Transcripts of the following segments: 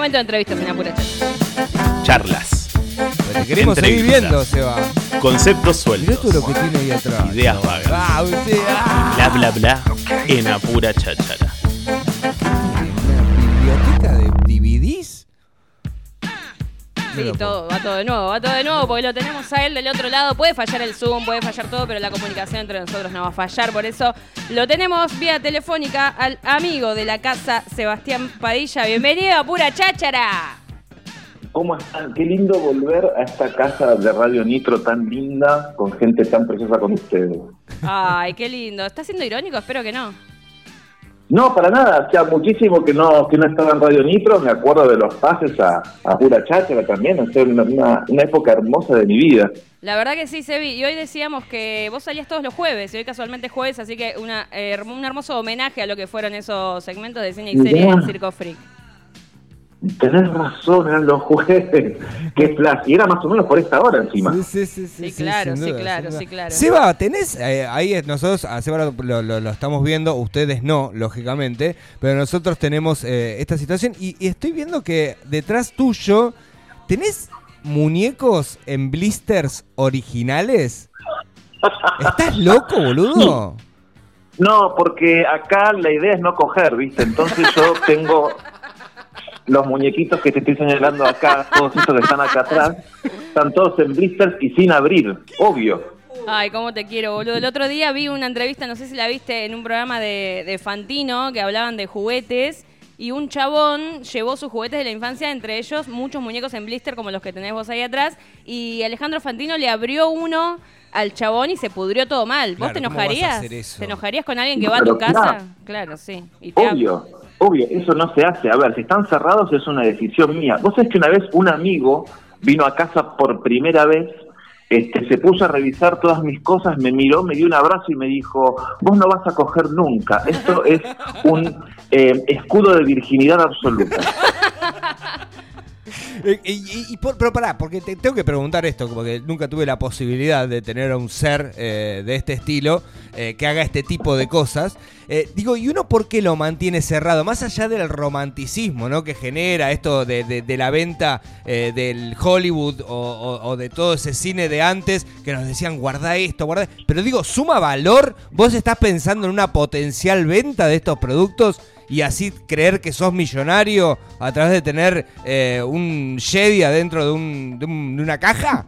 Momento de entrevistas en Apura Cháchara. Charlas. Te queremos seguir viendo, Seba. Conceptos Mirá todo lo sueltos. que tiene ahí atrás. Ideas vagas. Ah, usted, ah. Bla bla bla en Apura Cháchara. Sí, todo, va todo de nuevo, va todo de nuevo porque lo tenemos a él del otro lado. Puede fallar el Zoom, puede fallar todo, pero la comunicación entre nosotros no va a fallar. Por eso lo tenemos vía telefónica al amigo de la casa, Sebastián Padilla. Bienvenido a Pura Cháchara. ¿Cómo están? Qué lindo volver a esta casa de Radio Nitro tan linda, con gente tan preciosa como ustedes. Ay, qué lindo. ¿Estás siendo irónico? Espero que no. No, para nada, hacía muchísimo que no, que no estaba en Radio Nitro, me acuerdo de los pases a, a pura cháchara también, o sea, una, una, época hermosa de mi vida. La verdad que sí, Sebi. Y hoy decíamos que vos salías todos los jueves, y hoy casualmente es jueves, así que una, eh, un hermoso homenaje a lo que fueron esos segmentos de cine y serie en Circo Freak. Tenés razón, eran los jueves, qué flash, y era más o menos por esta hora encima. Sí, sí, sí, sí, Sí, claro, sí, duda, claro, sí, claro. Seba, tenés, eh, ahí nosotros, a Seba lo, lo- lo- lo estamos viendo, ustedes no, lógicamente, pero nosotros tenemos eh, esta situación y, y estoy viendo que detrás tuyo, ¿tenés muñecos en blisters originales? ¿Estás loco, boludo? No, porque acá la idea es no coger, ¿viste? Entonces yo tengo los muñequitos que te estoy señalando acá, todos estos que están acá atrás, están todos en blisters y sin abrir, obvio. Ay, cómo te quiero, boludo. El otro día vi una entrevista, no sé si la viste, en un programa de, de Fantino, que hablaban de juguetes. Y un chabón llevó sus juguetes de la infancia, entre ellos muchos muñecos en blister como los que tenés vos ahí atrás. Y Alejandro Fantino le abrió uno al chabón y se pudrió todo mal. ¿Vos Claro, te ¿cómo vas a enojarías? hacer eso? ¿Te enojarías con alguien que No, va a tu casa? claro. Claro, sí. Y te ab- Obvio, obvio, eso no se hace. A ver, si están cerrados es una decisión mía. Vos sabés que una vez un amigo vino a casa por primera vez, este, se puso a revisar todas mis cosas, me miró, me dio un abrazo y me dijo, vos no vas a coger nunca. Esto es un eh, escudo de virginidad absoluta. Eh, y- por- pero pará, porque te tengo que preguntar esto, porque nunca tuve la posibilidad de tener a un ser eh, de este estilo eh, que haga este tipo de cosas. Digo, ¿y uno por qué lo mantiene cerrado? Más allá del romanticismo ¿no? que genera esto de, de- de la venta del Hollywood o, o- o de todo ese cine de antes que nos decían guarda esto, guarda. Pero digo, ¿suma valor? ¿Vos estás pensando en una potencial venta de estos productos? Y así creer que sos millonario a través de tener eh, un Jedi adentro de, un, de, un- de una caja?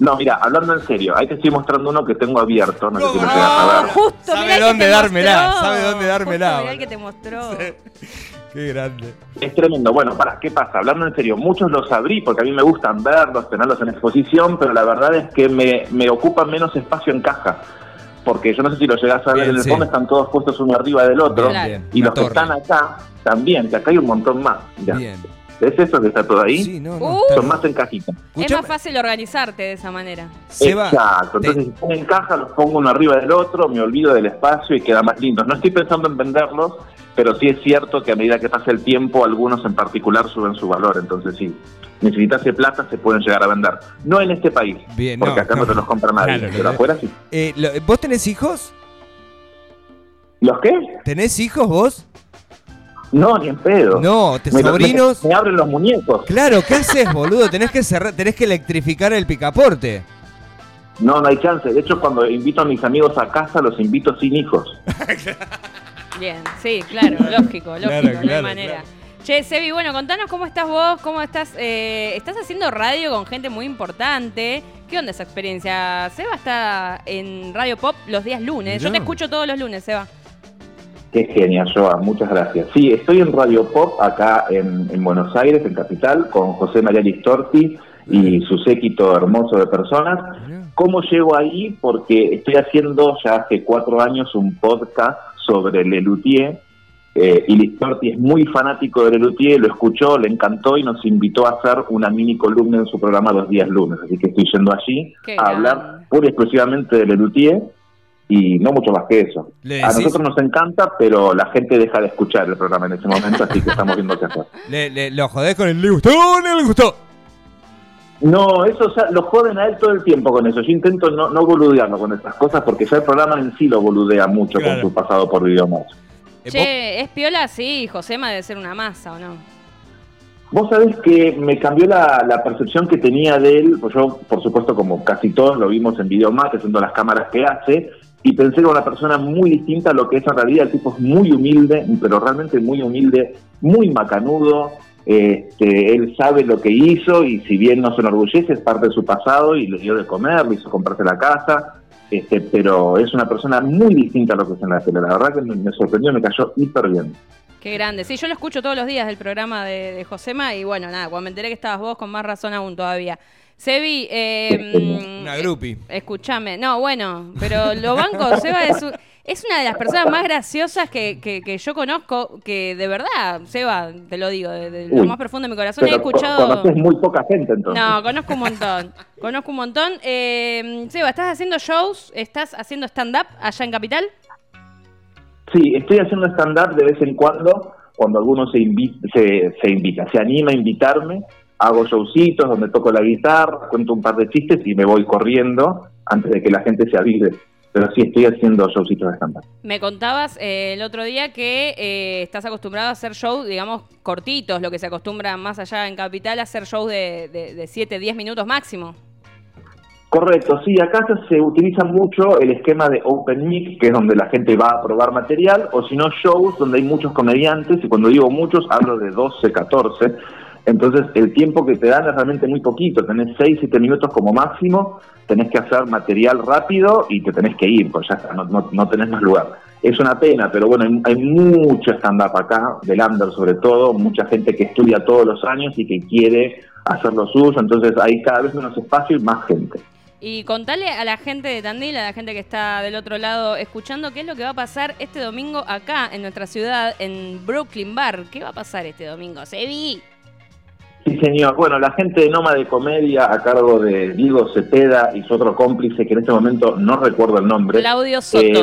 No, mira, hablando en serio, ahí te estoy mostrando uno que tengo abierto, no sé si lo No. a ver. Justo, Sabe mirá dónde te dármela, mostró. sabe dónde dármela, Justo mirá el que te mostró. Qué grande. Es tremendo. Bueno, para, ¿qué pasa? Hablando en serio, muchos los abrí porque a mí me gustan verlos, tenerlos en exposición, pero la verdad es que me, me ocupan menos espacio en caja. Porque yo no sé si lo llegás a ver, Bien, en el sí. fondo están todos puestos uno arriba del otro. Bien. Y los que están acá también, que acá hay un montón más. Mirá. Bien. ¿Ves eso que está todo ahí? Sí, no, no. Uh. está- Son más en cajita. Es más fácil organizarte de esa manera. Seba, Exacto. te- Entonces, si están en caja, los pongo uno arriba del otro, me olvido del espacio y queda más lindo. No estoy pensando en venderlos, pero sí es cierto que a medida que pasa el tiempo, algunos en particular suben su valor. Entonces, sí, necesitase plata, se pueden llegar a vender. No en este país, Bien, porque no, acá no, te los compra nadie, Claro, pero afuera sí. eh, lo- ¿vos tenés hijos? ¿Los qué? ¿Tenés hijos vos? No, ni en pedo. No, ¿te Me sobrinos? Me, me abren los muñecos. Claro, ¿qué haces, boludo? Tenés que cerrar, tenés que electrificar el picaporte. No, no hay chance. De hecho, cuando invito a mis amigos a casa, los invito sin hijos. Bien, sí, claro, lógico, lógico, Claro, no hay manera. claro. Che, Sebi, bueno, contanos cómo estás vos, cómo estás, eh, estás haciendo radio con gente muy importante. ¿Qué onda esa experiencia? Seba está en Radio Pop los días lunes. Yo te escucho todos los lunes, Seba. Qué genia, Joa, muchas gracias. Sí, estoy en Radio Pop acá en, en Buenos Aires, en Capital, con José María Listorti y su séquito hermoso de personas. ¿Cómo llego ahí? Porque estoy haciendo ya hace cuatro años un podcast sobre Lelutier eh, y Listorti es muy fanático de Lelutier, lo escuchó, le encantó y nos invitó a hacer una mini columna en su programa los días lunes. Así que estoy yendo allí Qué a hablar grande. pura y exclusivamente de Lelutier y no mucho más que eso. A nosotros nos encanta, pero la gente deja de escuchar el programa en ese momento, así que estamos viendo qué hacer. Le, le- lo jodés con el le gustó, no le gustó. No, eso ya lo joden a él todo el tiempo con eso. Yo intento no, no boludearlo con esas cosas porque ya el programa en sí lo boludea mucho Claro. con su pasado por videomatch. Eh, Che, ¿es piola? Sí, Josema debe ser una masa, ¿o no? Vos sabés que me cambió la, la percepción que tenía de él, pues yo, por supuesto, como casi todos lo vimos en Videomate, haciendo las cámaras que hace, y pensé que era una persona muy distinta a lo que es en realidad. El tipo es muy humilde, pero realmente muy humilde, muy macanudo. Este, él sabe lo que hizo y si bien no se enorgullece, es parte de su pasado y le dio de comer, le hizo comprarse la casa. Este, pero es una persona muy distinta a lo que es en la tele. La verdad que me, me sorprendió, me cayó hiper bien. Qué grande. Sí, yo lo escucho todos los días del programa de, de Josema y bueno, nada, cuando me enteré que estabas vos, con más razón aún todavía. Sebi, eh, Una groupie. escúchame. No, bueno, pero lo banco, Seba es, un- es una de las personas más graciosas que, que- que yo conozco, que de verdad, Seba, te lo digo, de, de lo Uy, más profundo de mi corazón, he escuchado... conoces muy poca gente entonces. No, conozco un montón. Conozco un montón. Eh, Seba, ¿estás haciendo shows? ¿Estás haciendo stand-up allá en Capital? Sí, estoy haciendo stand-up de vez en cuando, cuando alguno se, invi- se, se invita, se anima a invitarme, hago showcitos donde toco la guitarra, cuento un par de chistes y me voy corriendo antes de que la gente se avive. Pero sí estoy haciendo showcitos de stand-up. Me contabas eh, el otro día que eh, estás acostumbrado a hacer shows, digamos, cortitos, lo que se acostumbra más allá en Capital, a hacer shows de, de, de 7, 10 minutos máximo. Correcto, sí, acá se- se utiliza mucho el esquema de Open Mic, que es donde la gente va a probar material, o si no shows donde hay muchos comediantes, y cuando digo muchos hablo de 12, 14, entonces el tiempo que te dan es realmente muy poquito, tenés 6, 7 minutos como máximo, tenés que hacer material rápido y te tenés que ir, pues ya está, no, no, no tenés más lugar. Es una pena, pero bueno, hay, hay mucho stand-up acá, del under sobre todo, mucha gente que estudia todos los años y que quiere hacer lo suyo, entonces hay cada vez menos espacio y más gente. Y contale a la gente de Tandil, a la gente que está del otro lado escuchando, qué es lo que va a pasar este domingo acá en nuestra ciudad, en Brooklyn Bar. ¿Qué va a pasar este domingo? Sebi. Sí, señor. Bueno, la gente de Noma de Comedia a cargo de Diego Cepeda y su otro cómplice, que en este momento no recuerdo el nombre. Claudio Soto. Eh,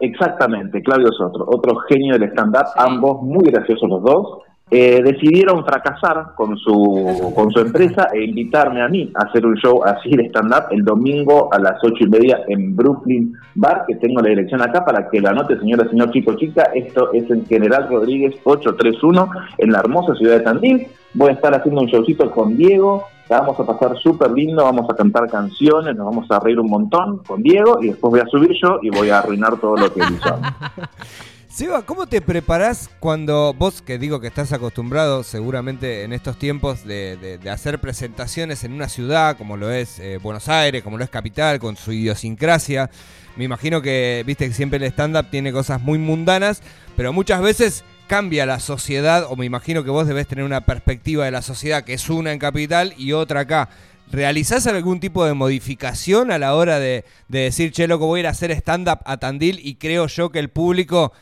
exactamente, Claudio Soto, otro genio del stand-up, Sí. ambos muy graciosos los dos. Eh, decidieron fracasar con su, con su empresa e invitarme a mí a hacer un show así de stand-up el domingo a las ocho y media en Brooklyn Bar, que tengo la dirección acá para que la anote, señora, señor, chico, chica. Esto es en General Rodríguez 831 en la hermosa ciudad de Tandil. Voy a estar haciendo un showcito con Diego, la vamos a pasar súper lindo, vamos a cantar canciones, nos vamos a reír un montón con Diego y después voy a subir yo y voy a arruinar todo lo que hizo. Seba, ¿cómo te preparás cuando vos, que digo que estás acostumbrado seguramente en estos tiempos de, hacer presentaciones en una ciudad como lo es eh, Buenos Aires, como lo es Capital, con su idiosincrasia? Me imagino que, viste que siempre el stand-up tiene cosas muy mundanas, pero muchas veces cambia la sociedad, o me imagino que vos debés tener una perspectiva de la sociedad que es una en Capital y otra acá. ¿Realizás algún tipo de modificación a la hora de, de decir, che, loco, voy a ir a hacer stand-up a Tandil y creo yo que el público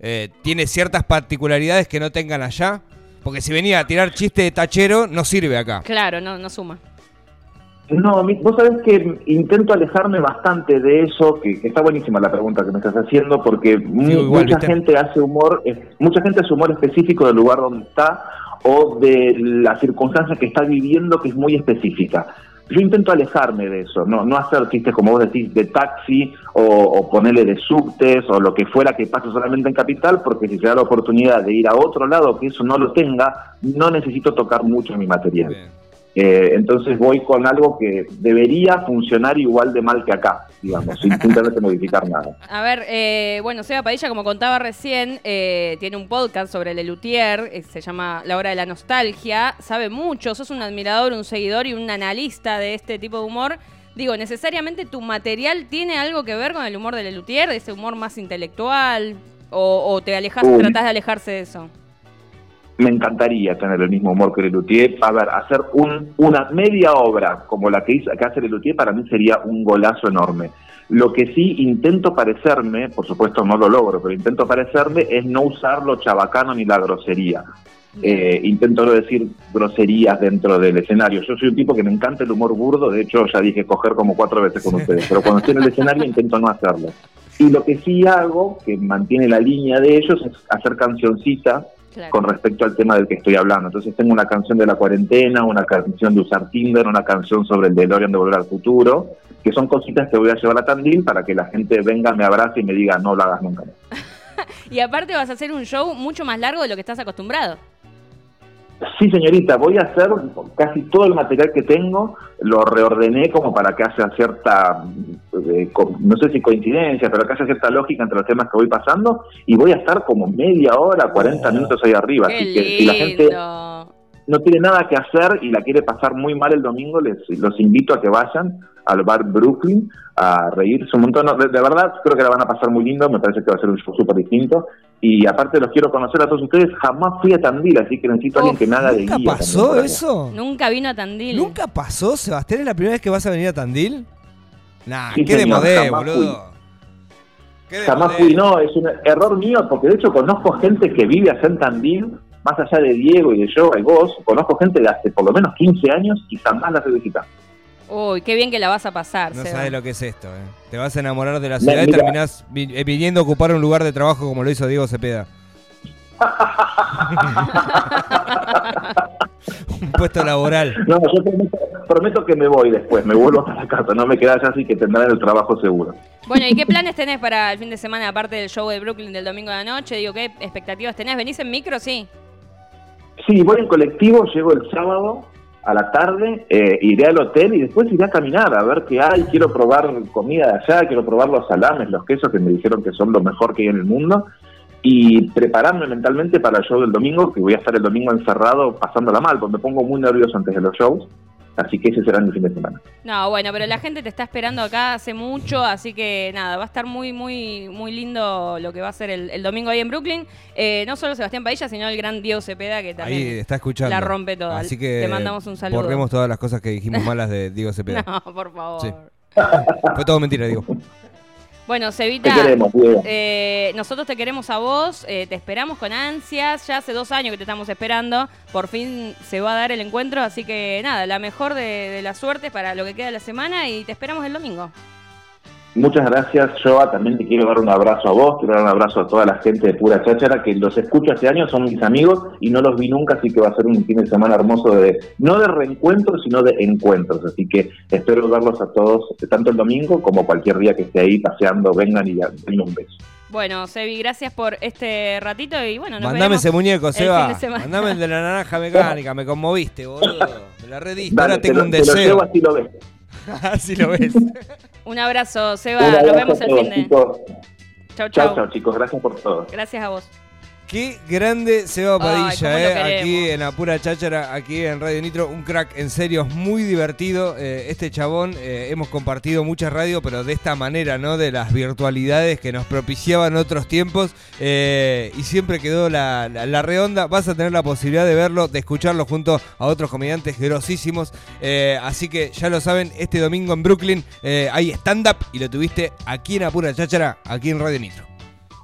eh, tiene ciertas particularidades que no tengan allá? Porque si venía a tirar chiste de tachero, no sirve acá. Claro, no, no suma. No, mi- vos sabés que intento alejarme bastante de eso, que, que está buenísima la pregunta que me estás haciendo, porque mu- igual, mucha ¿viste? gente hace humor, eh, mucha gente hace humor específico del lugar donde está o de la circunstancia que está viviendo que es muy específica. Yo intento alejarme de eso, no, no hacer chistes como vos decís de taxi o, o ponerle de subtes o lo que fuera que pase solamente en capital, porque si se da la oportunidad de ir a otro lado que eso no lo tenga, no necesito tocar mucho mi material. Eh, entonces voy con algo que debería funcionar igual de mal que acá, digamos, sin, que modificar nada. A ver, eh, bueno, Seba Padilla, como contaba recién, eh, tiene un podcast sobre Lelutier, eh, se llama La Hora de la Nostalgia, sabe mucho, sos un admirador, un seguidor y un analista de este tipo de humor. Digo, ¿necesariamente tu material tiene algo que ver con el humor de Lelutier, ese humor más intelectual? ¿O, o te alejas, Uy. tratás de alejarse de eso? Me encantaría tener el mismo humor que Lelutier. A ver, hacer un, una media obra como la que, hizo, que hace Lelutier para mí sería un golazo enorme. Lo que sí intento parecerme, por supuesto no lo logro, pero intento parecerme es no usar lo chabacano ni la grosería. Eh, intento no decir groserías dentro del escenario. Yo soy un tipo que me encanta el humor burdo, de hecho ya dije coger como cuatro veces con ustedes, pero cuando estoy en el escenario intento no hacerlo. Y lo que sí hago, que mantiene la línea de ellos, es hacer cancioncitas Claro. con respecto al tema del que estoy hablando. Entonces tengo una canción de la cuarentena, una canción de usar Tinder, una canción sobre el DeLorean de Volver al Futuro, que son cositas que voy a llevar a Tandil para que la gente venga, me abrace y me diga no lo hagas nunca más. Y aparte vas a hacer un show mucho más largo de lo que estás acostumbrado. Sí, señorita, voy a hacer casi todo el material que tengo, lo reordené como para que haya cierta, eh, no sé si coincidencia, pero que haya cierta lógica entre los temas que voy pasando y voy a estar como media hora, 40 minutos ahí arriba. Qué Así que si la gente no tiene nada que hacer y la quiere pasar muy mal el domingo, les los invito a que vayan al bar Brooklyn a reírse un montón. De, de verdad, creo que la van a pasar muy lindo, me parece que va a ser un show súper distinto. Y aparte los quiero conocer a todos ustedes, jamás fui a Tandil, así que necesito a alguien que me haga de ¿Nunca guía. también pasó eso? Nunca vino a Tandil. ¿Nunca pasó, Sebastián? ¿Es la primera vez que vas a venir a Tandil? Nah, Sí, qué de señor, modé, boludo. Qué de Jamás modé. fui, no, es un error mío, porque de hecho conozco gente que vive allá en Tandil, más allá de Diego y de yo y vos, conozco gente de hace por lo menos 15 años y jamás la he visitado. Uy, qué bien que la vas a pasar, No Seba. sabes lo que es esto, eh. Te vas a enamorar de la ciudad y terminás eh, viniendo a ocupar un lugar de trabajo como lo hizo Diego Cepeda. un puesto laboral. No, yo prometo, prometo que me voy después, me vuelvo a la casa, no me quedas allá, así que tendrán el trabajo seguro. Bueno, ¿y qué planes tenés para el fin de semana, aparte del show de Brooklyn del domingo de la noche? Digo, ¿qué expectativas tenés? ¿Venís en micro? Sí. Sí, voy en colectivo, llego el sábado a la tarde, eh, iré al hotel y después iré a caminar a ver qué hay. Quiero probar comida de allá, quiero probar los salames, los quesos que me dijeron que son lo mejor que hay en el mundo. Y prepararme mentalmente para el show del domingo, que voy a estar el domingo encerrado pasándola mal, porque me pongo muy nervioso antes de los shows. Así que ese será mi fin de semana. No, bueno, pero la gente te está esperando acá hace mucho, así que nada, va a estar muy, muy, muy lindo lo que va a ser el, el domingo ahí en Brooklyn. Eh, no solo Sebastián Padilla, sino el gran Diego Cepeda, que también Ahí está escuchando. la rompe toda. Así que Te mandamos un saludo. borremos todas las cosas que dijimos malas de Diego Cepeda. No, por favor. Sí. Fue todo mentira, Diego. Bueno, Te Cevita, queremos, Diego. eh, nosotros te queremos a vos, eh, te esperamos con ansias, ya hace dos años que te estamos esperando, por fin se va a dar el encuentro, así que nada, la mejor de, de las suertes para lo que queda de la semana y te esperamos el domingo. Muchas gracias, Joa. También te quiero dar un abrazo a vos, quiero dar un abrazo a toda la gente de Pura Cháchara, que los escucho hace años, son mis amigos y no los vi nunca, así que va a ser un fin de semana hermoso de, no de reencuentros, sino de encuentros. Así que espero verlos a todos, tanto el domingo como cualquier día que esté ahí paseando, vengan y denme un beso. Bueno, Sebi, gracias por este ratito y bueno, nos Mandame ese muñeco, Seba. Mandame el de la naranja mecánica, me conmoviste, boludo. Me la rediste. Dale, Ahora te tengo lo- un te lo deseo. llevo así lo ves. Así lo ves. Un abrazo, Seba, Un nos abrazo vemos a el fin de. chicos. Chau, Chao, chau. chao, chicos. Gracias por todo. Gracias a vos. Qué grande Seba Padilla, eh, aquí en la pura cháchara, aquí en Radio Nitro, un crack, en serio, es muy divertido. eh, este chabón, eh, hemos compartido mucha radio, pero de esta manera, ¿no? De las virtualidades que nos propiciaban otros tiempos, eh, y siempre quedó la, la, la redonda. Vas a tener la posibilidad de verlo, de escucharlo junto a otros comediantes grosísimos. así que ya lo saben, este domingo en Brooklyn hay stand-up y lo tuviste aquí en la pura cháchara, aquí en Radio Nitro.